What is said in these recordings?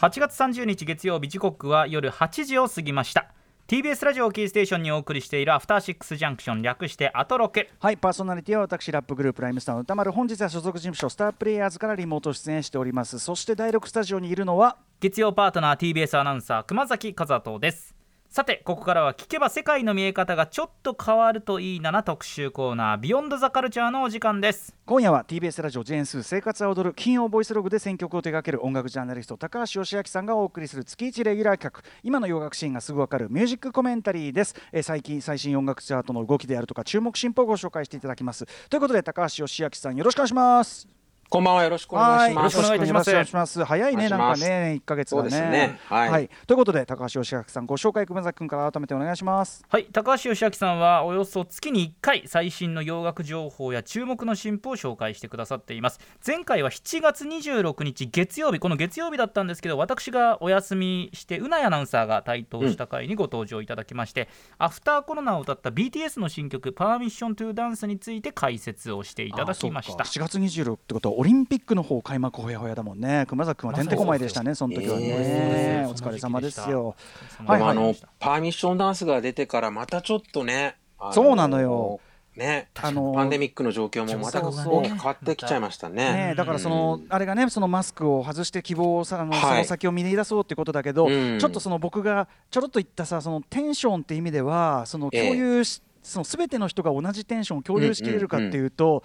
8月30日月曜日時刻は夜8時を過ぎました。TBS ラジオキーステーションにお送りしているアフターシックスジャンクション略してアトロケはいパーソナリティは私ラップグループライムスターの歌丸。本日は所属事務所スタープレイヤーズからリモート出演しております。そして第6スタジオにいるのは月曜パートナー TBS アナウンサー熊崎和人ですさてここからは聞けば世界の見え方がちょっと変わるといいなな特集コーナービヨンドザカルチャーのお時間です。今夜は TBS ラジオジェーンスー生活は踊る金曜ボイスログで選曲を手掛ける音楽ジャーナリスト高橋義明さんがお送りする月1レギュラー企画。今の洋楽シーンがすぐわかるミュージックコメンタリーです、え最近最新音楽チャートの動きであるとか注目進歩をご紹介していただきます。ということで高橋義明さんよろしくお願いします。こんばんは。よろしくお願いします。よろしくお願いいたします。早いね。なんかね1ヶ月はね。そうですね。はい。ということで高橋義明さんご紹介熊崎君から改めてお願いします。はい。高橋義明さんはおよそ月に1回最新の洋楽情報や注目の進歩を紹介してくださっています。前回は7月26日月曜日この月曜日だったんですけど私がお休みしてうなやアナウンサーが台頭した回にご登場いただきまして、アフターコロナを歌った BTS の新曲「パーミッショントゥダンスについて解説をしていただきました。あそうか。7月26ってことはオリンピックの方開幕ほやほやだもんね。熊崎君はてんてこまいでしたねその時はね、えお疲れ様ですよ。そはいあの、パーミッションダンスが出てからまたちょっとね、そうなのよ。ね、あのパンデミックの状況もまた大きく変わってきちゃいましたね。ね、だからその、うんあれがねそのマスクを外して希望をさあの、はい。その先を見出そうっていうことだけど、うん。ちょっとその僕がちょろっと言ったさそのテンションって意味ではそのええ共有し、その全ての人が同じテンションを共有しきれるかっていうと、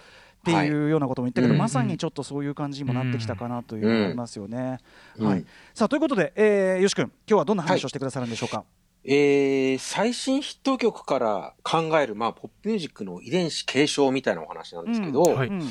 っていうようなことも言ったけど、はいまさにちょっとそういう感じにもなってきたかなというのがありますよね。はいうん、さあということで、えー、よし君今日はどんな話をしてくださるんでしょうか？えー最新ヒット曲から考える、まあ、ポップミュージックの遺伝子継承みたいなお話なんですけど、はい。うん。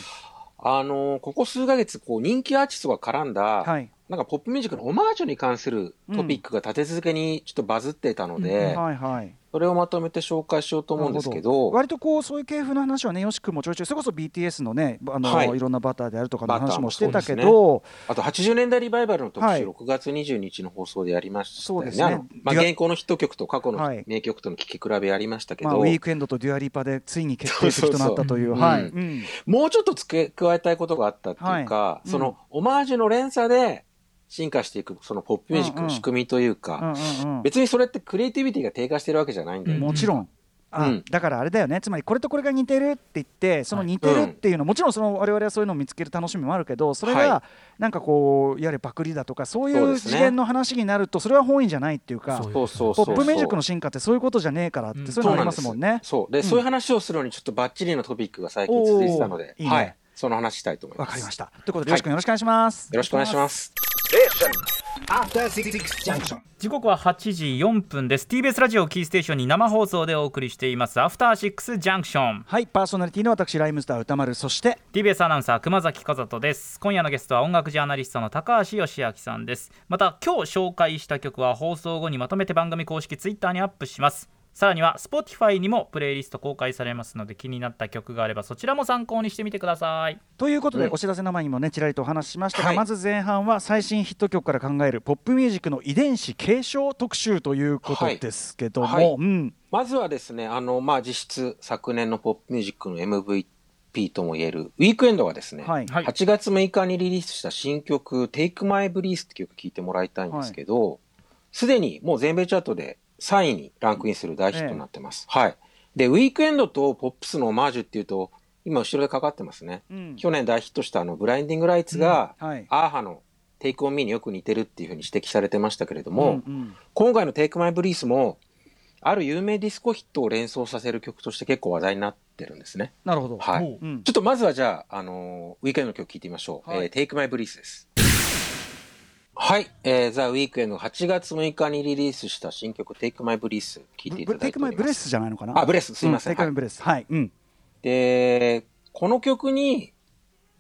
あのここ数ヶ月こう人気アーティストが絡んだ、はい。なんかポップミュージックのオマージュに関するトピックが立て続けにちょっとバズっていたので、はいはい。それをまとめて紹介しようと思うんですけど。ほ割とこうそういう系譜の話はねよし君もちょいちょいそれこそ BTS のねあの、はい。い、ろんなバターであるとかの話もしてたけど、あと80年代リバイバルの特集、はい。6月20日の放送でやりましたよね。そうですね。まあ、現行のヒット曲と過去のはい。名曲との聴き比べやりましたけど、まあ、ウィークエンドとデュアリパでついに決定的となったというもうちょっと付け加えたいことがあったっていうか、はい。そのオマージュの連鎖で進化していくそのポップミュージックの仕組みというか、別にそれってクリエイティビティが低下してるわけじゃないんで、うん、もちろん。あうん。だからあれだよね。つまりこれとこれが似てるって言ってその似てるっていうの、もちろんその我々はそういうのを見つける楽しみもあるけどそれがはなんかこうやれパクリだとかそういう次元の話になるとそれは本意じゃないっていうかポップミュージックの進化ってそういうことじゃねえからって、うんそういうのありますもんね。そうで、うん。そういう話をするのにちょっとバッチリのトピックが最近続いてたので、いいねはい、その話したいと思います。わかりました。ということで、よろしくお願いします。よろしくお願いします。After Six Junction. 時刻は8時4分です。TBS ラジオキーステーションに生放送でお送りしています。アフターシックスジャンクションはい、パーソナリティの私、ライムスター歌丸、そして、TBS アナウンサー熊崎和人です。今夜のゲストは音楽ジャーナリストの高橋義明さんです。また今日紹介した曲は放送後にまとめて番組公式ツイッターにアップしますさらには Spotify にもプレイリスト公開されますので気になった曲があればそちらも参考にしてみてください。ということで、うん。お知らせの前にもね、ちらりとお話ししましたが、はい。まず前半は最新ヒット曲から考えるポップミュージックの遺伝子継承特集ということですけども、はい。はいうん、まずはですね、あの、まあ、実質昨年のポップミュージックの MVP とも言える、ウィークエンドがですね、はい、はい。8月6日にリリースした新曲、Take My Breath って曲聴いてもらいたいんですけど、すで、にもう全米チャートで3位にランクインする大ヒットになってます。はい。で、 The Weeknd とポップスのオマージュっていうと、今後ろでかかってますね。うん去年大ヒットしたあの、 Blinding Lights が、はい、 a-ha の Take On Me によく似てるっていうふうに指摘されてましたけれども、うんうん今回の Take My Breath も、ある有名ディスコヒットを連想させる曲として結構話題になってるんですね。なるほど。はい。おううんちょっとまずはじゃあ、あのー The Weeknd の曲聴いてみましょう。はいえー Take My Breath です。はい。えー、 The Weeknd 8月6日にリリースした新曲 Take My Breath 聴いていただいております。ブ Take My Breath じゃないのかな？あ、 Breath、すいません。はい Take My Breath。はい。うん。で、この曲に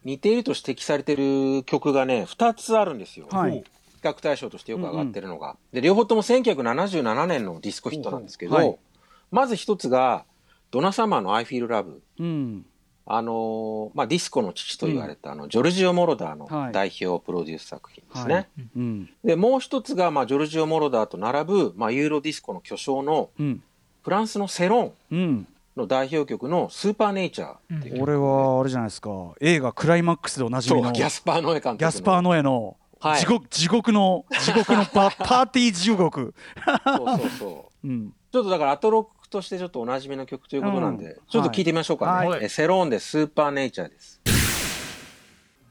似ていると指摘されてる曲がね、2つあるんですよ。はい比較対象としてよく上がってるのが。で、両方とも1977年のディスコヒットなんですけど、はいまず一つが、ドナサマーの I Feel Love。うん。あのーまあ、ディスコの父と言われた、あのジョルジオ・モロダーのはい代表プロデュース作品ですね。はいうん。でもう一つが、まあ、ジョルジオ・モロダーと並ぶ、まあ、ユーロディスコの巨匠のうん。フランスのセロンうん。の代表曲の「スーパーネイチャー」っていう曲これはあれじゃないですか映画「クライマックス」でおなじみのギャスパー・ノエ監督のギャスパー・ノエのはい。地獄地獄の地獄のパ パーティー地獄、そうそうそう。うん、ちょっとだからアトロックとしてちょっとおなじみの曲ということなんで、うん。ちょっと聞いてみましょうかね。はい。えセローンでスーパーネイチャーです。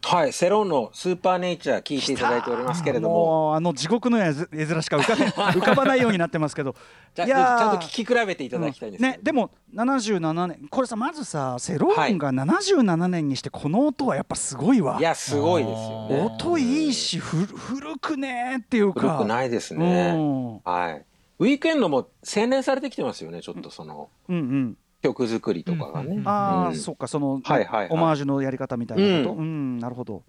はい、セローンのスーパーネイチャー聞いていただいておりますけれども、あの地獄の 絵面しか浮かべ浮かばないようになってますけど。じゃいやー。ちゃんと聞き比べていただきたいんですけど、ね、でも77年。これさまずさセローンが77年にしてこの音はやっぱすごいわ、いや、すごいですよね。音いいしふ古くねーっていうか。古くないですね。うん。はい。ウィークエンドも洗練されてきてますよね、ちょっとそのうんうん。曲作りとかがね。うんああ、うん。そっかその、はいはいはい。オマージュのやり方みたいなこと、ううんなるほど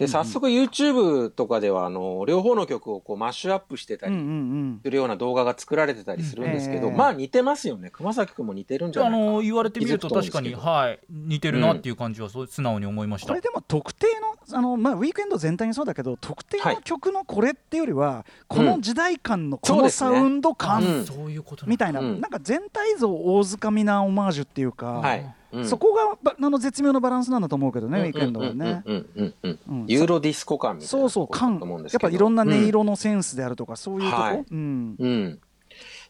で、早速 YouTube とかでは、あの、両方の曲をこうマッシュアップしてたうんうりん。するような動画が作られてたりするんですけど、うんええまあ似てますよね。熊崎くんも似てるんじゃないかな。あの言われてみると確かにはい似てるなっていう感じはそう素直に思いました。これでも特定のあの、まあ、ウィークエンド全体にそうだけど特定はい。の曲のこれっていうよりは、この時代感のこのサウンド感うん。そういうことみたいな、うん。なんか全体像大づかみなオマージュっていうか、はい。うん。そこがばあの絶妙なバランスなんだと思うけどね、ウィークエンドはね。ユーロディスコ感みたいな。そうそう感。と思うんですやっぱいろんな音色のセンスであるとか、そういうとこ、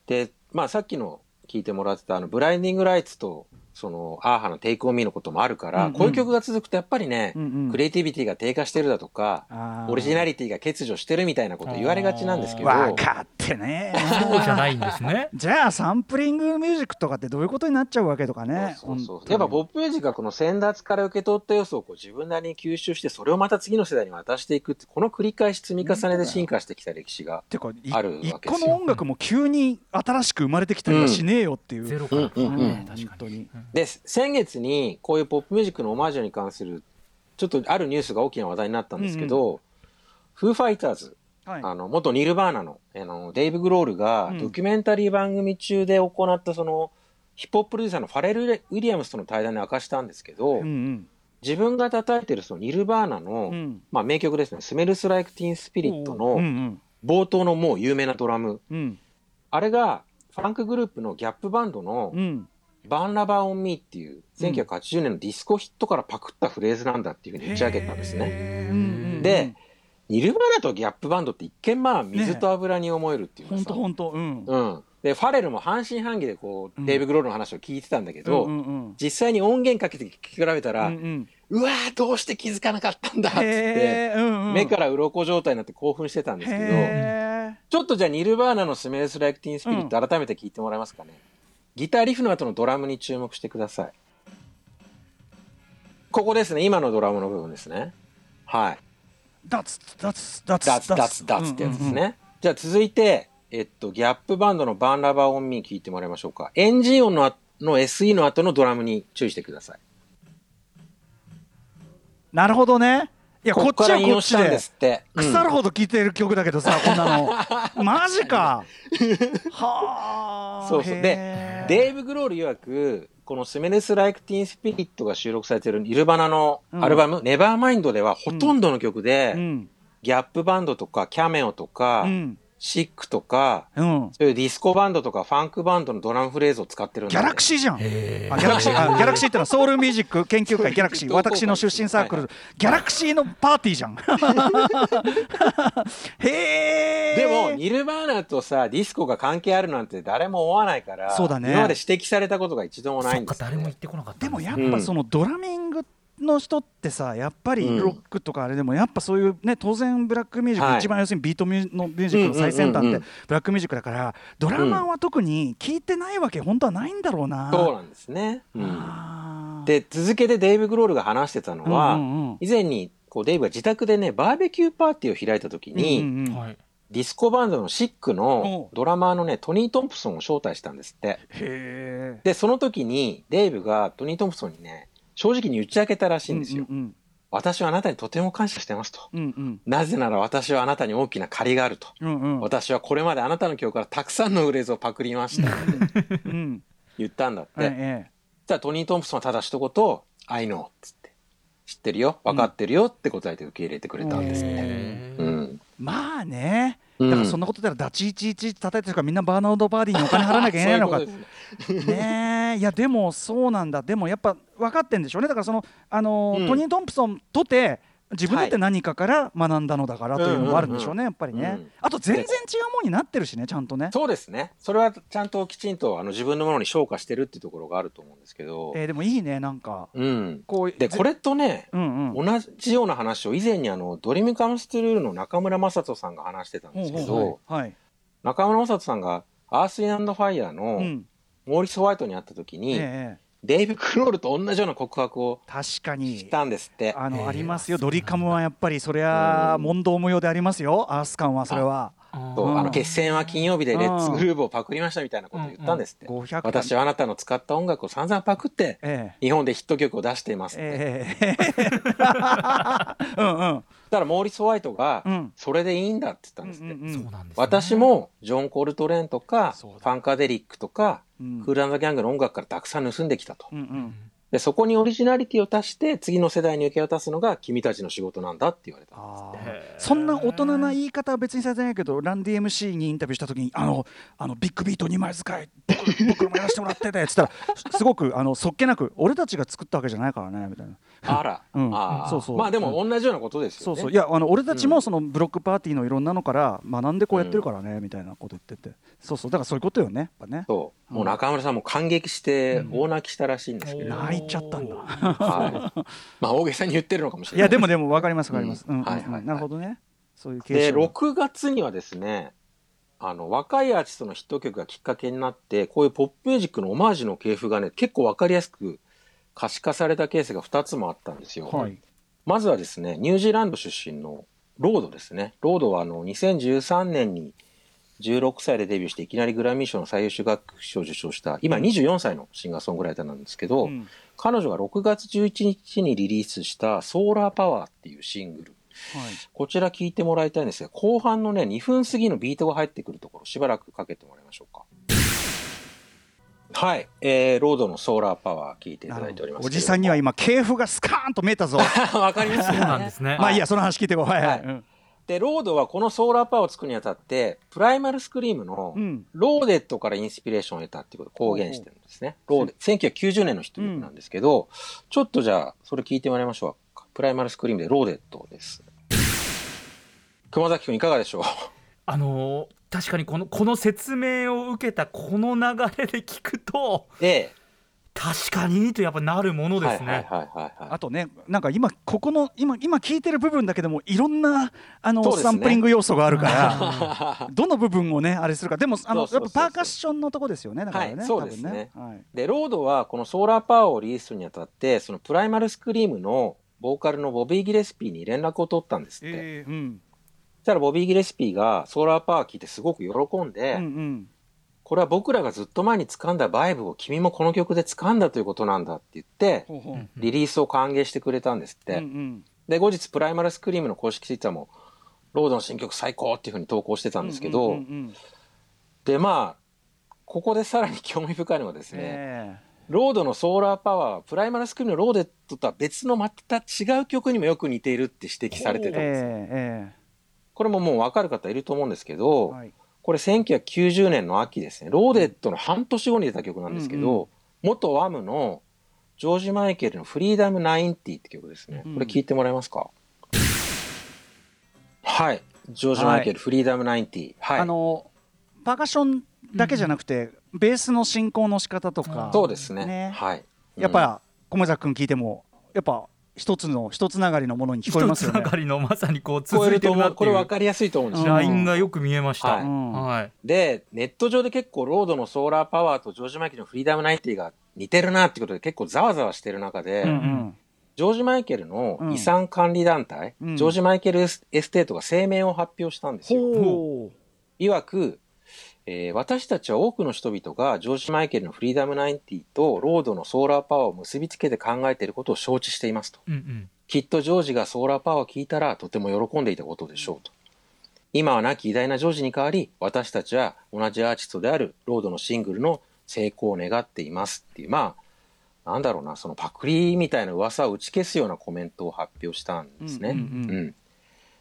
でまあさっきの聞いてもらってたあのブラインディングライツとそのアーハのテイクオンミーのこともあるから、うんうん。こういう曲が続くとやっぱりね、うんうん。クリエイティビティが低下してるだとかオリジナリティが欠如してるみたいなこと言われがちなんですけど。分かってね。そうじゃないんですね。じゃあサンプリングミュージックとかってどういうことになっちゃうわけとかね。そうそうやっぱポップミュージックがこの先達から受け取った要素をこう自分なりに吸収してそれをまた次の世代に渡していくってこの繰り返し積み重ねで進化してきた歴史があるわけですよ一個の音楽も急に新しく生まれてきたりはしねえよっていう、ゼロからうんうんうん確かに。本当にで先月にこういうポップミュージックのオマージュに関するちょっとあるニュースが大きな話題になったんですけど、フーファイターズはい。あの元ニルバーナのあのデイブ・グロールがうん。ドキュメンタリー番組中で行ったそのヒップホッププロデューサーのファレル・ウィリアムスとの対談で明かしたんですけど、うんうん。自分が叩いてるそのニルバーナの、うん。まあ、名曲ですね「スメルス・ライク・ティーン・スピリット」うんうのん。冒頭のもう有名なドラム。うん。あれがファンクグループのギャップバンドのうん「バーン・ラバー・オン・ミー」っていう1980年のディスコヒットからパクったフレーズなんだっていうふうに打ち明けたんですね。でニルバーナとギャップバンドって一見まあ水と油に思えるっていうかさ。本当本当うん。うん、でファレルも半信半疑でこう、うんデイブ・グロールの話を聞いてたんだけど、うんうんうん実際に音源かけて聞き比べたら、ううん。うんわーどうして気づかなかったんだっつって、うんうん。目から鱗状態になって興奮してたんですけどへちょっとじゃあニルバーナのスメルス・ライク・ティーン・スピリット改めて聞いてもらえますかね、ギターリフの後のドラムに注目してください。ここですね。今のドラムの部分ですね。はい。ーダツダツダツダツダツダツってやつですね。じゃあ続いて、えっと、ギャップバンドのバーンラバーオンミー聞いてもらいましょうか。エンジン音のあの SE の後のドラムに注意してください。なるほどねいやこっちはこっちで。腐るほど聴いてる曲だけどさ こんなの。マジか。はあそうそう。で、デイブ・グロール曰く、このスメルス・ライク・ティーン・スピリットが収録されているニルバナのアルバム、ネバーマインドではほとんどの曲で、うん。ギャップバンドとかキャメオとか、うんシックとか、うん。そういうディスコバンドとかファンクバンドのドラムフレーズを使ってるんだってギャラクシーじゃん。あギャラクシー。あギャラクシー。ってのはソウルミュージック研究会ギャラクシー。私の出身サークル、はいギャラクシーのパーティーじゃん。へえでも、ニルバーナとさ、ディスコが関係あるなんて誰も思わないから、そうだね。今まで指摘されたことが一度もないそっかんですよね、誰も言ってこなかったでもやっぱそのドラミングの人ってさやっぱりうん。ロックとかあれでもやっぱそういうね当然ブラックミュージック、はい。一番要するにビートミュのミュージックの最先端ってブラックミュージックだからドラマーは特に聞いてないわけ本当はないんだろうな。そうなんですね。うん。で、続けてデイブ・グロールが話してたのは、うんうんうん。以前にこうデイブが自宅でね、バーベキューパーティーを開いた時に、うんうんうん。はい。ディスコバンドのシックのおドラマーのね、トニー・トンプソンを招待したんですって。で、その時にデイブがトニー・トンプソンにね、正直に打ち明けたらしいんですよ。うん私はあなたにとても感謝してますと。うんうんなぜなら私はあなたに大きな借りがあると。うんうん私はこれまであなたの曲からたくさんのフレーズをパクりました。うん言ったんだって。ええじゃあトニー・トンプソンはただ一言、I know っつって。知ってるよ？分かってるよって答えて受け入れてくれたんですって。へーうん。まあね。うんだからそんなことでダチイチイチ叩いてるからみんなバーナードバーディーにお金払わなきゃいけないのか ねいやでもそうなんだ。でもやっぱ分かってんでしょうね。だからその、あのーうん。トニー・トンプソンとて自分だって何かから学んだのだからというのもあるんでしょうね、やっぱりね、うんあと全然違うものになってるしねちゃんとね、そうですね。それはちゃんときちんとあの自分のものに昇華してるっていうところがあると思うんですけど。えーでもいいねなんか。うん。こうで、これとね、うんうん。同じような話を以前にあの、ドリームカムストゥルーの中村雅人さんが話してたんですけど、はい。中村雅人さんがアース・インファイヤーうのんモーリス・ホワイトに会った時えに、えデイブ・クロールと同じような告白を確かに。したんですって。あのありますよ。ドリカムはやっぱりそりゃうん。問答無用でありますよ。アース感はそれは。あの決戦は金曜日でレッツグルーブをパクりましたみたいなことを言ったんですって。500私はあなたの使った音楽を散々パクって、ええ。日本でヒット曲を出していますって。ええ。うんうん。だからモーリス・ホワイトがう、ん。それでいいんだって言ったんですって。うんうんそうなんですね。私もジョン・コルトレーンとか、ファンカデリックとか、うんクールギャングの音楽からたくさん盗んできたと。うんうんで、そこにオリジナリティを足して、次の世代に受け渡すのが君たちの仕事なんだって言われた。んですそんな大人な言い方は別にされてないけどランディ MC にインタビューした時にあのあのビッグビート2枚使い僕僕らもやらせてもらっててっつったらすごくあのそっけなく俺たちが作ったわけじゃないからねみたいな。あら、うん。あー。そうそう。まあでも同じようなことですよね。そうそう。いやあの俺たちもそのブロックパーティーのいろんなのから学んでこうやってるからね、みたいなこと言ってて。そうそう。だからそういうことよねやっぱね。そう。もう中村さんも感激して大泣きしたらしいんですけれども、泣いちゃったんだ。はい、まあ大げさに言ってるのかもしれない。いやでもでも分かります分かります、はいなるほどね。そういうで、形式6月にはですね、あの、若いアーティストのヒット曲がきっかけになって、こういうポップミュージックのオマージュの系譜がね、結構わかりやすく可視化されたケースが2つもあったんですよ。はい。まずはですね、ニュージーランド出身のロードですね。ロードはあの、2013年に16歳でデビューしていきなりグラミー賞の最優秀楽曲賞を受賞した、今24歳のシンガーソングライターなんですけど、うん。彼女が6月11日にリリースしたソーラーパワーっていうシングル。はい。こちら聞いてもらいたいんですが、後半のね、2分過ぎのビートが入ってくるところ、しばらくかけてもらいましょうか。はい。えー、ロードのソーラーパワー聞いていただいておりますおじさんには今系譜がスカーンと見えたぞ。今。わかります？そうなんですね。まあいいやその話聞いてこうはいははいい。うんで、ロードはこのソーラーパワーを作るにあたって、プライマルスクリームのうんローデッドからインスピレーションを得たっていうことを公言してるんですね。ローデッド1990年のヒット曲なんですけど、ちょっとじゃあ、それ聞いてもらいましょうか。プライマルスクリームでローデッドです。熊崎くんいかがでしょう？あのー確かにこのこの説明を受けたこの流れで聞くとえ確かにとやっぱなるものえ。ですね。はいはいはいはい、はい。あとねなんか今ここの今今聞いてる部分だけでもいろんなあの、ねサンプリング要素があるから どの部分をねあれするかでもあのやっぱパーカッションのとこですよねだからね、はいそうですねねはいで、ロードはこのソーラーパワーをリリースするにあたって、そのプライマルスクリームのボーカルのボビー・ギレスピーに連絡を取ったんですって。えーうんそしたらボビー・ギレスピーがソーラーパワー聞いてすごく喜んで、うんうんこれは僕らがずっと前に掴んだバイブを君もこの曲で掴んだということなんだって言って、リリースを歓迎してくれたんですって。うんうん。で、後日プライマルスクリームの公式ツイッターも、ロードの新曲最高っていうふうに投稿してたんですけど、で、まあ、ここでさらに興味深いのがですね、え。ロードのソーラーパワーは、プライマルスクリームのローデッドとは別のまた違う曲にもよく似ているって指摘されてえたんですこれももう分かる方いると思うんですけど、えはいこれ1990年の秋ですね、ローデットの半年後に出た曲なんですけど、うんう元ワムのジョージ・マイケルのフリーダム90って曲ですね。うんこれ聞いてもらえますか、はい。ジョージ・マイケル、フリーダム90。はい。あのパーカッションだけじゃなくて、ベースの進行の仕方とかそうですね。ねはい。やっぱ熊崎君聞いてもやっぱ一つの一つながりのものに聞こえ一つますよねながりのまさにこう続いると思う。てるなっていうこれ分かりやすいと思うんですよ。うんラインがよく見えました。はい。で、ネット上で結構ロードのソーラーパワーとジョージ・マイケルのフリーダム90が似てるなってことで結構ざわざわしてる中で、うんうんジョージ・マイケルのうん遺産管理団体、うんジョージ・マイケルエステートが声明を発表したんですよ。ほいわく、えー私たちは多くの人々がジョージ・マイケルのフリーダム90とロードのソーラーパワーを結びつけて考えていることを承知していますと。うんうん。きっとジョージがソーラーパワーを聞いたらとても喜んでいたことでしょうと。今は亡き偉大なジョージに代わり、私たちは同じアーティストであるロードのシングルの成功を願っていますっていう、まあ、なんだろうな、そのパクリみたいな噂を打ち消すようなコメントを発表したんですね。うんうんうん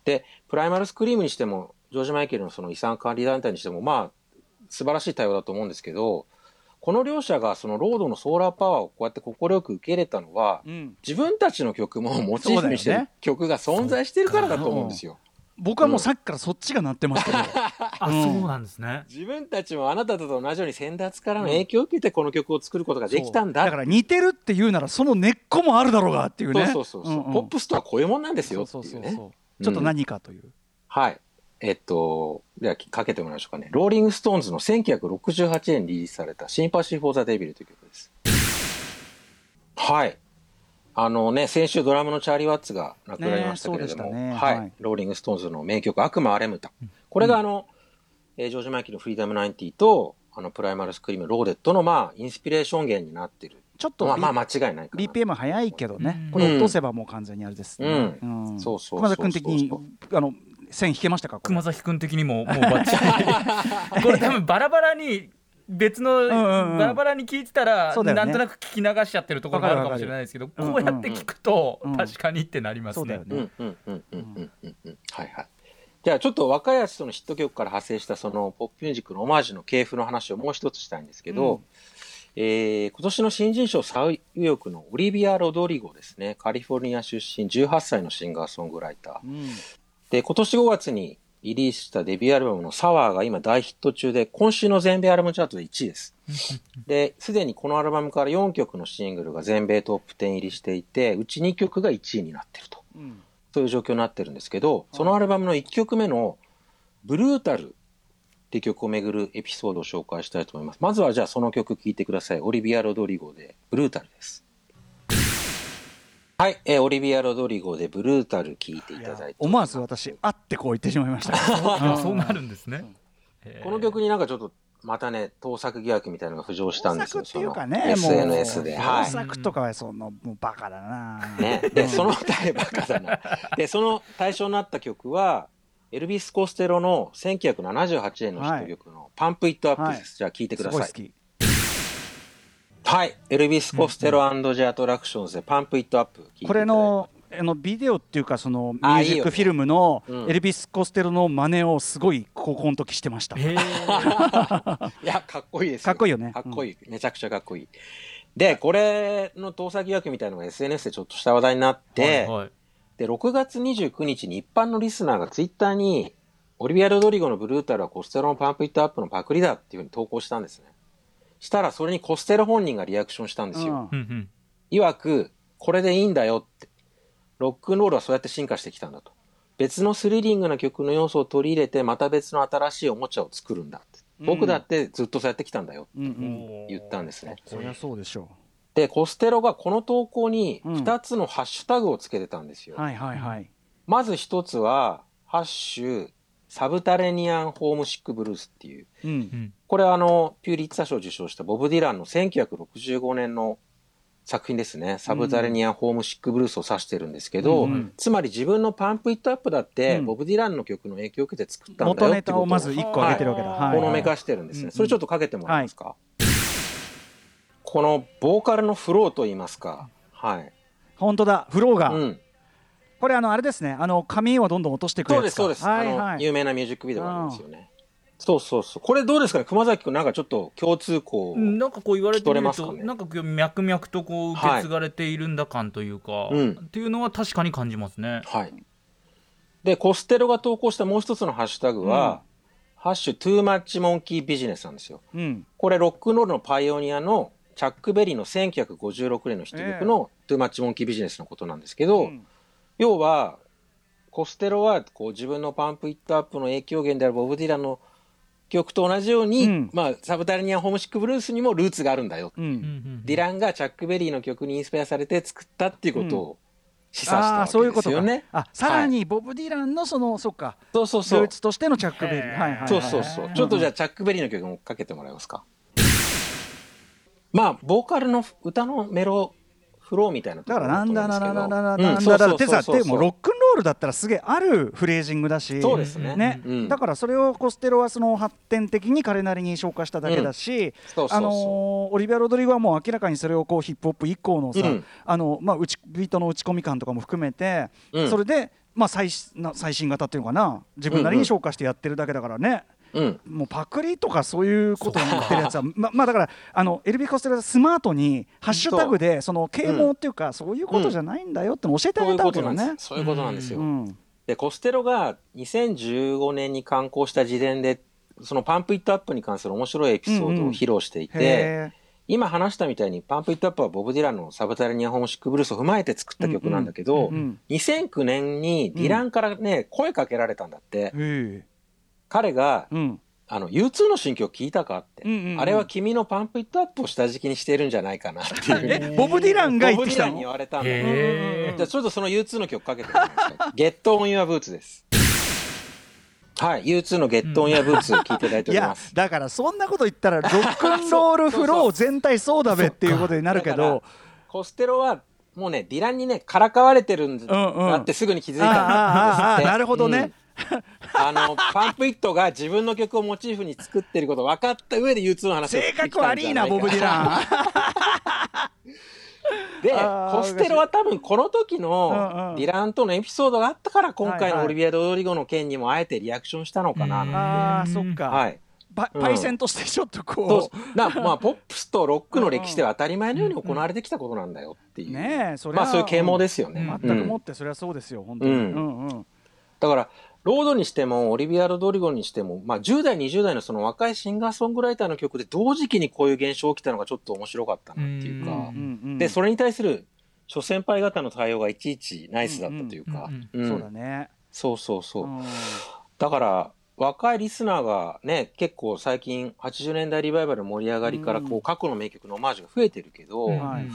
で、プライマルスクリームにしても、ジョージ・マイケルのその遺産管理団体にしても、まあ、素晴らしい対応だと思うんですけど、この両者がそのロードのソーラーパワーをこうやって快く受け入れたのは、うん。自分たちの曲もモチーフにしてるそうだよね曲が存在してるからだと思うんですよ。僕はもうさっきからそっちが鳴ってますけど、あ、うん。そうなんですね。自分たちもあなたと同じように先達からの影響を受けてこの曲を作ることができたんだ。そう。だから似てるっていうならその根っこもあるだろうがっていうね。そうそうそうそう、んんポップスとはこういうもんなんですよっていうね。そうそうそうちょっと何かという、はい。えっと、ではかけてもらいましょうかね。ローリング・ストーンズの1968年にリリースされたシンパシー・フォー・ザ・デビルという曲です。はい。あのね、先週ドラムのチャーリー・ワッツが亡くなりましたけれども、ねねはい、はいローリング・ストーンズの名曲、悪魔を憐れむ歌。これがあの、えージョージ・マイケルのフリーダム90と、あの、プライマル・スクリーム、ローデッドの、まあ、インスピレーション源になってる。ちょっとまあ、まあ、間違いないかな。BPM 早いけどね、うんこれ落とせばもう完全にあれですね、うんそうそうそうそう熊崎君的にあの線引けましたか？熊崎君的にももうバッチリ。これ多分バラバラに別のバラバラに聞いてたら、なんとなく聞き流しちゃってるところもあるかもしれないですけどこうやって聞くと、確かにってなりますね。そうだよ。ね、うんうんうんうんうん。うんうんはいはい。じゃあちょっと若いやつとのヒット曲から派生したそのポップミュージックのオマージュの系譜の話をもう一つしたいんですけど、うん。えー今年の新人賞最有力のオリビア・ロドリゴですね。カリフォルニア出身18歳のシンガーソングライター。うんで、今年5月にリリースしたデビューアルバムのサワーが今大ヒット中で、今週の全米アルバムチャートで1位です。で、すでにこのアルバムから4曲のシングルが全米トップ10入りしていて、うち2曲が1位になってると。うんそういう状況になってるんですけど、そのアルバムの1曲目の、ブルータルって曲をめぐるエピソードを紹介したいと思います。まずはじゃあその曲聴いてください。オリビア・ロドリゴで、ブルータルです。はい、えーオリビア・ロドリゴでブルータル聴いていただいて。思わず私あってこう言ってしまいました あそうなるんですね。この曲になんかちょっと、またね、盗作疑惑みたいなのが浮上したんですよ。盗作っていうかそねの SNS で。もうはい。盗作とかはそんなもうバカだな、ね、で、その対バカだな。で、その対象になった曲は、エルビス・コステロの1978年のヒット曲のパンプ・イット・アップです。じゃあ聴いてください。はい。エルビス・コステロ・ジ・アトラクションズでパンプ・イット・アップ。これのあのビデオっていうかそのミュージックフィルムのうんエルビス・コステロの真似をすごい高校の時してました、いや、かっこいいですかっこいいよねかっこいい。めちゃくちゃかっこいい。で、これの盗作疑惑みたいなのが SNS でちょっとした話題になって、で、6月29日に一般のリスナーがツイッターに、オリビア・ロドリゴのブルータルはコステロのパンプ・イット・アップのパクリだっていうふうに投稿したんですね。したらそれにコステロ本人がリアクションしたんですよ。うんうんうん曰く、これでいいんだよって。ロックンロールはそうやって進化してきたんだと。別のスリリングな曲の要素を取り入れて、また別の新しいおもちゃを作るんだって。僕だってずっとそうやってきたんだよってうんうん言ったんですね。そりゃそうでしょで、コステロがこの投稿にうん2つのハッシュタグをつけてたんですよ。うはいはいはいまず1つは、ハッシュ、サブタレニアン・ホームシック・ブルースっていう。うんうんこれはあの、ピューリッツァ賞を受賞したボブ・ディランの1965年の作品ですね。サブタレニアン・ホームシック・ブルースを指してるんですけど、うんうんつまり自分のパンプ・イット・アップだって、うんボブ・ディランの曲の影響を受けて作ったんだ元よってことをネタをまず1個上げてるわけだ、はいはいほのめかしてるんですね。うんそれちょっとかけてもらえますか、このボーカルのフローといいますか。はい。本当だフローが、うん。これあのあれですねあの髪をどんどん落としていくそうです、そうです。あの、はいはい有名なミュージックビデオがあるんですよね。そうそうそう。これどうですかね？熊崎君なんかちょっと共通項。なんかこう言われてみる聞き取れますと、かね？なんかこう脈々とこう受け継がれているんだ感というか、うんっていうのは確かに感じますね。はい。で、コステロが投稿したもう一つのハッシュタグは、ハッシュ Too Much Monkey Business なんですよ。うんこれロックンロールのパイオニアのチャック・ベリーの1956年のヒット曲の Too Much Monkey Business のことなんですけど、うん要は、コステロはこう自分の Pump It Up の影響源であるボブ・ディランの曲と同じように、うんまあ、 Subterranean Homesick Blues にもルーツがあるんだよ。うんうんうんディランがチャック・ベリーの曲にインスパイアされて作ったっていうことを示唆したああわけそういうことかですよね。あさらにボブ・ディランのそのそっかそうそうそうルーツとしてのチャック・ベリーはいはいはいそうそうそう。ちょっとじゃあ、チャック・ベリーの曲もかけてもらえますか。まあ、ボーカルの歌のメロ、フローみたいなだからなんだなななななうん。ななんだだってさでもロックンロールだったらすげえあるフレージングだし。そうですね。ね。うん。だからそれをコステロはその発展的に彼なりに消化しただけだし、あのーオリビア・ロドリゴはもう明らかにそれをこうヒップホップ以降のさ、うん。あのまあ、打ちビートの打ち込み感とかも含めて、うん。それで、まあ、最最新型っていうのかな。自分なりに消化してやってるだけだからね、うん。もうパクリとかそういうことに言ってるやつはままあだからあのエルビス・コステロはスマートにハッシュタグでその啓蒙っていうか、そういうことじゃないんだよっての教えてあげたわけだね。そういうことなんですよ。うんで、コステロが2015年に刊行した自伝で、その Pump It Up に関する面白いエピソードを披露していて、へ今話したみたいに Pump It Up はボブ・ディランの Subterranean Homesick Blues を踏まえて作った曲なんだけど、うんうん2009年にディランからね、声かけられたんだって。彼が、え。うん。あの、U2 の新曲聞いたかって、うんうんうんあれは君の Pump It Up を下敷きにしてるんじゃないかなっていう。えボブディランが言ボブ・ってきたの？ディランに言われたんだじゃあちょっとその U2 の曲かけてみてください。Get on your boots です。はい、U2 の Get on your boots 聞いていただいていやおります。だからそんなこと言ったらロックンロールフロー全体そうだべっていうことになるけどコステロはもうね、ディランにね、からかわれてるんだうんうんってすぐに気づいたんあああああですって。なるほどね、うん あの、パンプイットが自分の曲をモチーフに作ってること分かった上で U2 の話を性格悪いなボブ・ディラン。で、コステロは多分この時うんうん。のディランとのエピソードがあったから今回のオリビア・ドドリゴの件にもあえてリアクションしたのかな。ああそっか、はい。パうん。パイセンとしてちょっとこそう。なまあポップスとロックの歴史では当たり前のように行われてきたことなんだよっていう。う、ねえそれはまあそういう啓蒙ですよね、うん。全くもうんってそれはそうですよ本当に、ううんん、うんうん。だからロードにしてもオリビア・ロドリゴにしても、まあ、10代20代のその若いシンガーソングライターの曲で同時期にこういう現象起きたのがちょっと面白かったなっていうか、うんうんうんでそれに対する諸先輩方の対応がいちいちナイスだったというか、うん。うん。そうだね、そうそうそう、うん。だから若いリスナーがね結構最近80年代リバイバルの盛り上がりからこう過去の名曲のオマージュが増えてるけど、うん。はい。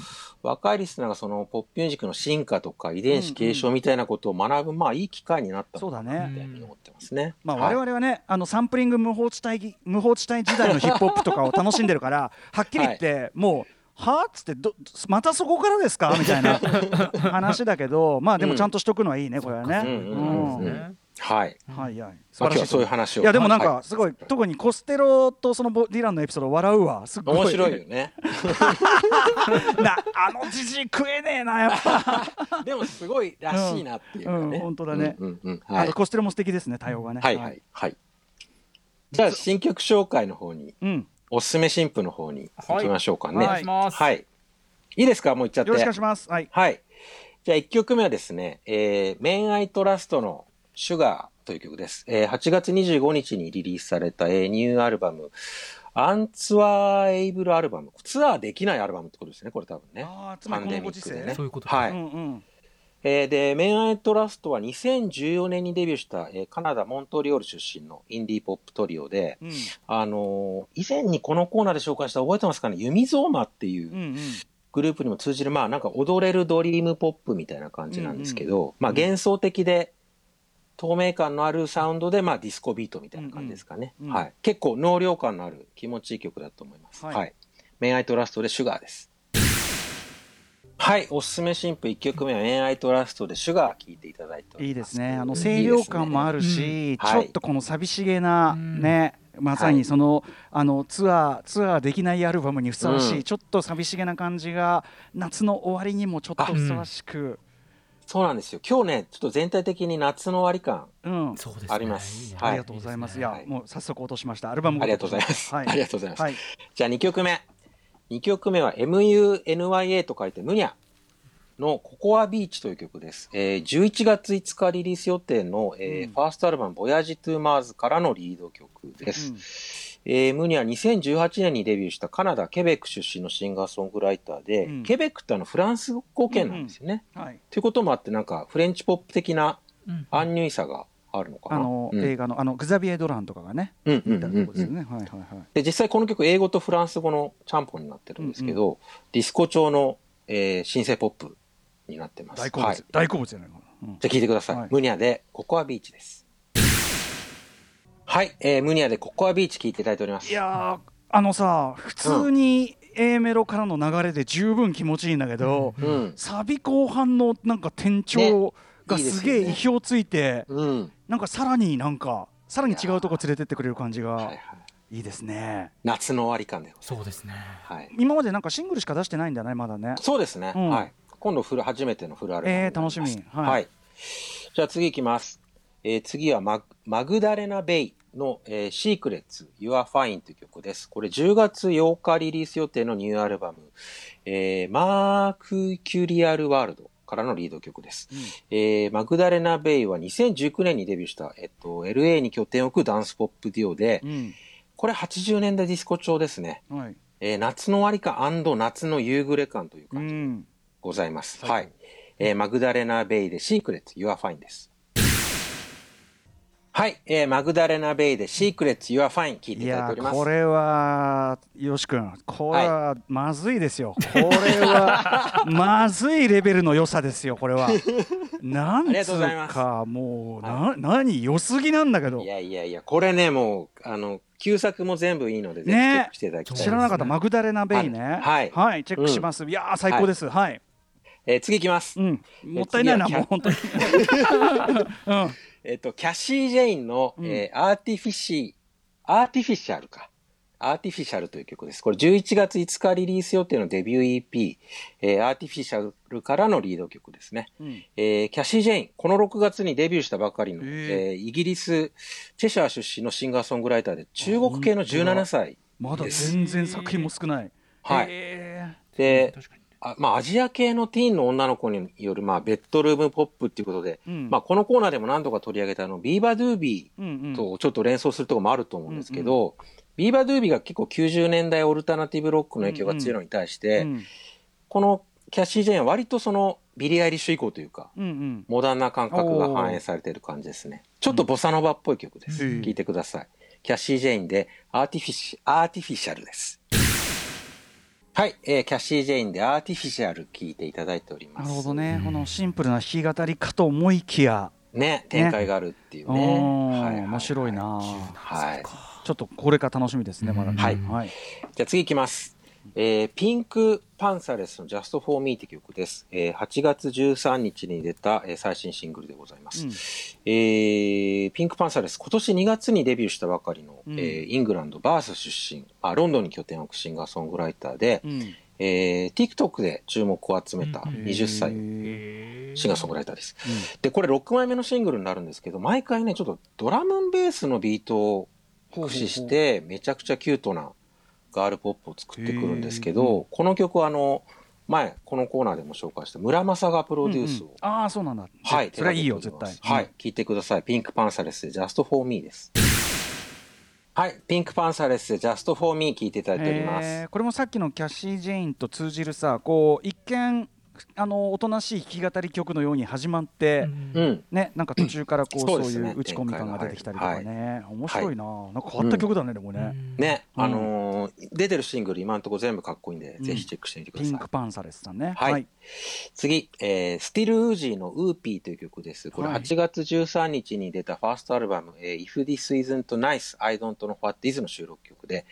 若いリスナーがそのポップミュージックの進化とか遺伝子継承みたいなことを学ぶ、まあいい機会になったのかなそうだね。みたいに思ってますね。まあ、はい。我々はね、あのサンプリング無法地帯無法地帯時代のヒップホップとかを楽しんでるから はっきり言って、もうはっつってどまたそこからですか？みたいな話だけどまあでもちゃんとしとくのはいいねこれはね。うん。うん。うん。ねはい。はいはい素まあ、今日はそういうい話を。いやでもなんはかすごい、特にコステロとそのボディランのエピソード笑うわすっごい面白いよね。なあのじじい食えねえなやっぱ、でもすごいらしいなっていうかね。うんうん本当だねうんうんうんはいあとコステロも素敵ですね対応がねはいはいはい。じゃあ新曲紹介の方に、うんおすすめ新婦の方に行きましょうかね。お願いしますはい。いいですか？もう行っちゃって。よろしくお願いしますはいはい。じゃあ1曲目はですね、えー、メンアイトラストのシュガーという曲です。えー、8月25日にリリースされた、えー、ニューアルバム、アンツアーエイブルアルバム。ツアーできないアルバムってことですね、これ多分ね。あーつまりこのご時世ね。そういうことはい。うんうん。えーで、メンアイトラストは2014年にデビューした、えーカナダ・モントリオール出身のインディーポップトリオで、うん。あのー以前にこのコーナーで紹介した覚えてますかね？ Yumi Zouma っていううんうん。グループにも通じる、まあなんか踊れるドリームポップみたいな感じなんですけど、まあ幻想的で透明感のあるサウンドで、まあディスコビートみたいな感じですかね。うんうんはい。結構納涼感のある気持ちいい曲だと思います。ははいい。 Men I Trust で Sugar です。はい。おすすめ新譜1曲目は Men I Trust で Sugar 聴いていただいて。いいですね。あの清涼感もあるし、うんちょっとこの寂しげな、うんね、まさにその、あのツアーツアーできないアルバムにふさわしい、うんちょっと寂しげな感じが夏の終わりにもちょっとふさわしく、そうなんですよ。今日ね、ちょっと全体的に夏の終わり感うん。そうですねありますいいねはいありがとうございます。いや、はいもう早速落としました。アルバムありがとうございます。はい。ありがとうございます。はい。じゃあ2曲目。2曲目は MUNYA と書いてムニャのココアビーチという曲です。えー11月5日リリース予定の、えーうんファーストアルバム Voyage to Mars からのリード曲です。えームニャは2018年にデビューしたカナダ・ケベック出身のシンガーソングライターで、うんケベックってあのフランス語圏なんですよね。うんはい。ということもあってなんかフレンチポップ的なうんアンニュイさがあるのかな。あの、うん映画のあのグザビエ・ドランとかがね、うんうん見たとこですよね。はいはいはい。で実際この曲英語とフランス語のちゃんぽんになってるんですけど、ディスコ調の、えー、シンセポップになってます。大好物、はい、じ大好物じゃないかな。うんゃあ聴いてください。はいムニャでココアビーチです。はい、えー、ムニャでココアビーチ聴いていただいております。いやーあのさ普通に A メロからの流れで十分気持ちいいんだけど、うん。サビ後半のなんか転調がすげえ意表ついて、うん。なんかさらになんかさらに違うとこ連れてってくれる感じがはいはい。いいですね。夏の終わり感でそうですね。はい。今までなんかシングルしか出してないんだねまだね。そうですね。うんはい。今度フル初めてのフルアルバムになります。えー楽しみは。はいいじゃあ次いきます。えー次はママグダレナ・ベイの、えー、シークレッツ Your Fine という曲です。これ10月8日リリース予定のニューアルバム、えー、マーク・キュリアル・ワールドからのリード曲です。えー、マグダレナ・ベイは2019年にデビューした、えっと、LA に拠点を置くダンスポップデュオで、うんこれ80年代ディスコ調ですね。はいえー夏の終わり感夏の夕暮れ感というう感じでんございます。最高はい。えーマグダレナ・ベイでシークレッツ Your Fine です。はい。えーマグダレナ・ベイでシークレッツ Your Fine 聞いていただいております。これはよし君。これはまずいですよ、これは まずいレベルの良さですよこれは。なんつうかもうな何良すぎなんだけど。い。やいやいや、これね、もう、あの、旧作も全部いいので、ぜひチェねックしていただきたいです、知らなかった。 Magdalena Bay ね。はい。チェックします、いやー最高です。はい、えー次いきます。うん。もったいないなもう本当に。うんえっ、と、キャシー・ジェインの、うんえー Artifici、Artificial か。 Artificial という曲です。これ11月5日リリース予定のデビュー EP、えー Artificial からのリード曲ですね。うんえーキャシー・ジェイン、この6月にデビューしたばかりの、えーイギリス、チェシャー出身のシンガーソングライターで、中国系の17歳まだです。全然作品も少ないはいへで、確かにあまあ、アジア系のティーンの女の子による、まあ、ベッドルームポップっていうことで、ーうんまあ、このコーナーでも何度か取り上げたあの、ビーバードゥービうんうんーとちょっと連想するところもあると思うんですけど、ビーバードゥービーが結構90年代オルタナティブロックの影響が強いのに対して、うんこのキャッシー・ジェインは割とその、ビリー・アイリッシュ以降というか、うんうんモダンな感覚が反映されている感じですね。ちょっとボサノバっぽい曲です。うん聴いてください。キャッシー・ジェインで Artifici Artificial です。はい、えーキャッシー・ジェインで Artificial 聴いていただいております。なるほどね、このシンプルな弾き語りかと思いきや、ね、展開があるっていうね。うんはい面白いな、はい。ちょっとこれから楽しみですね、まだね。はいはい、じゃあ次いきます。えー PinkPantheress の Just for Me って曲です。えー8月13日に出た、えー最新シングルでございます。うん。えーピンクパンサレス、今年2月にデビューしたばかりの、うん。えーイングランド、バース出身、あロンドンに拠点を置くシンガーソングライターで、うん。えー TikTok で注目を集めたうん。20歳シンガーソングライターです。で、これ6枚目のシングルになるんですけど、毎回ね、ちょっとドラムンベースのビートを駆使して、めちゃくちゃキュートなガールポップを作ってくるんですけど、この曲はあの、前、このコーナーでも紹介した村正がプロデュースを、うん。うんああそうなんだ、はい、それはいいよ手絶対。はい、聞いてください。ピンクパンサレスで Just for Me です。はい、 PinkPantheress で Just for Me 聞いていただいております。えー。これもさっきのキャッシー・ジェインと通じるさこう一見あのおとなしい弾き語り曲のように始まって、うん。ね、なんか途中からこう、そうそうですね。いう打ち込み感が出てきたりとかね、面白いな、なんか変わった曲だね、でもね、ね、うん。あのー出てるシングル今のところ全部かっこいいんで、うん。ぜひチェックしてみてください。 PinkPantheress さんね。はい。次、えー、 Still Woozy の Woopie という曲です。これはい。8月13日に出たファーストアルバム、えー If This Isn't Nice, I Don't Know What Is の収録曲で、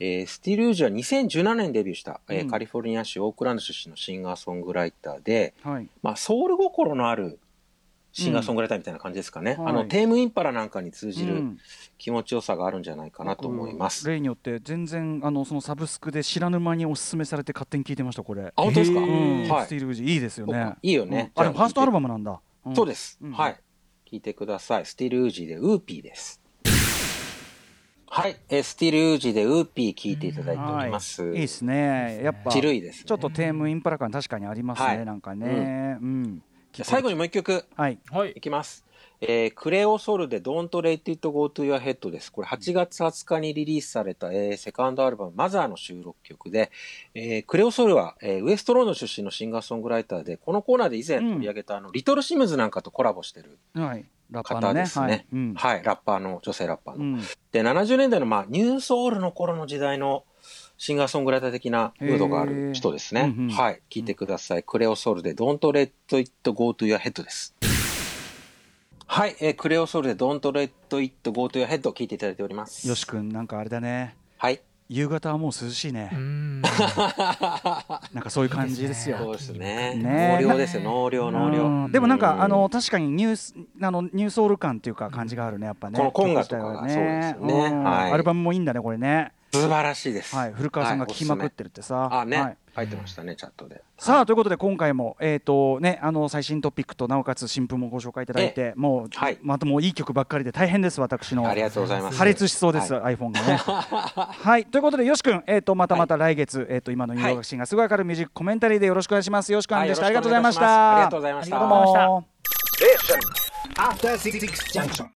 えースティル・ウージーは2017年にデビューした、えーうんカリフォルニア州オークランド出身のシンガーソングライターで、はい。まあ、ソウル心のあるシンガーソングライターみたいな感じですかね。うんはいあの、 Tame Impala なんかに通じるうん気持ちよさがあるんじゃないかなと思います。例によって全然あのそのサブスクで知らぬ間におすすめされて勝手に聞いてましたこれ。あ本当ですか？うんはい Still Woozy いいですよね。いいよねうんあれファーストアルバムなんだ。んそうです。うんはい。聞いてください。 Still Woozy で Woopie です。はい。えー Still Woozy で Woopie 聞いていただいております。はい、いいですね。やっぱちるいですねちょっと Tame Impala 感確かにありますね。はいなんかね。うん。じゃあ最後にもう一曲はい。はいいきます。えー Cleo Sol で Don't Let It Go To Your Head です。これ8月20日にリリースされた、えーセカンドアルバムマザーの収録曲で、えー Cleo Sol は、えーウエストロンドン出身のシンガーソングライターで、このコーナーで以前取り上げた、あの Little Simz なんかとコラボしてるはい。ラッパーのね。方ですね。はい。うん。はい、ラッパーの、女性ラッパーの。うんで、70年代の、まあ、ニューソウルの頃の時代のシンガーソングライター的なムードがある人ですね。へーうんうんはい。聞いてください。クレオソウルで Don't Let It Go To Your Head です。はい。えークレオソウルで Don't Let It Go To Your Head 聞いていただいております。よし君なんかあれだね。はい。夕方はもう涼しいね。うん なんかそういう感じですよ。そうですね。ね納涼ですよ。納涼、納う涼ん。でもなんか、うんあの確かにニュースあのニューソウル感っていうか感じがあるねやっぱね。このコンガとかそうですよねアルバムもいいんだねこれね。素晴らしいです。はい、古川さんがはい聞きまくってるってさ。あね、はい書いてましたねチャットで。さあということで今回も、えーとね、あの最新トピックとなおかつ新聞もご紹介いただいてもう、はいまたもういい曲ばっかりで大変です私のありがとうございます。破裂しそうです、はい iPhone がね。はい ということでよし君、えー、とまたまた来月、えー、と今のニューヨークシーンがすごい明るいミュージックコメンタリーでよろしくお願いします。よろしくお願いでした、はいありがとうございました。ありがとうございましたどうも After Six Junction.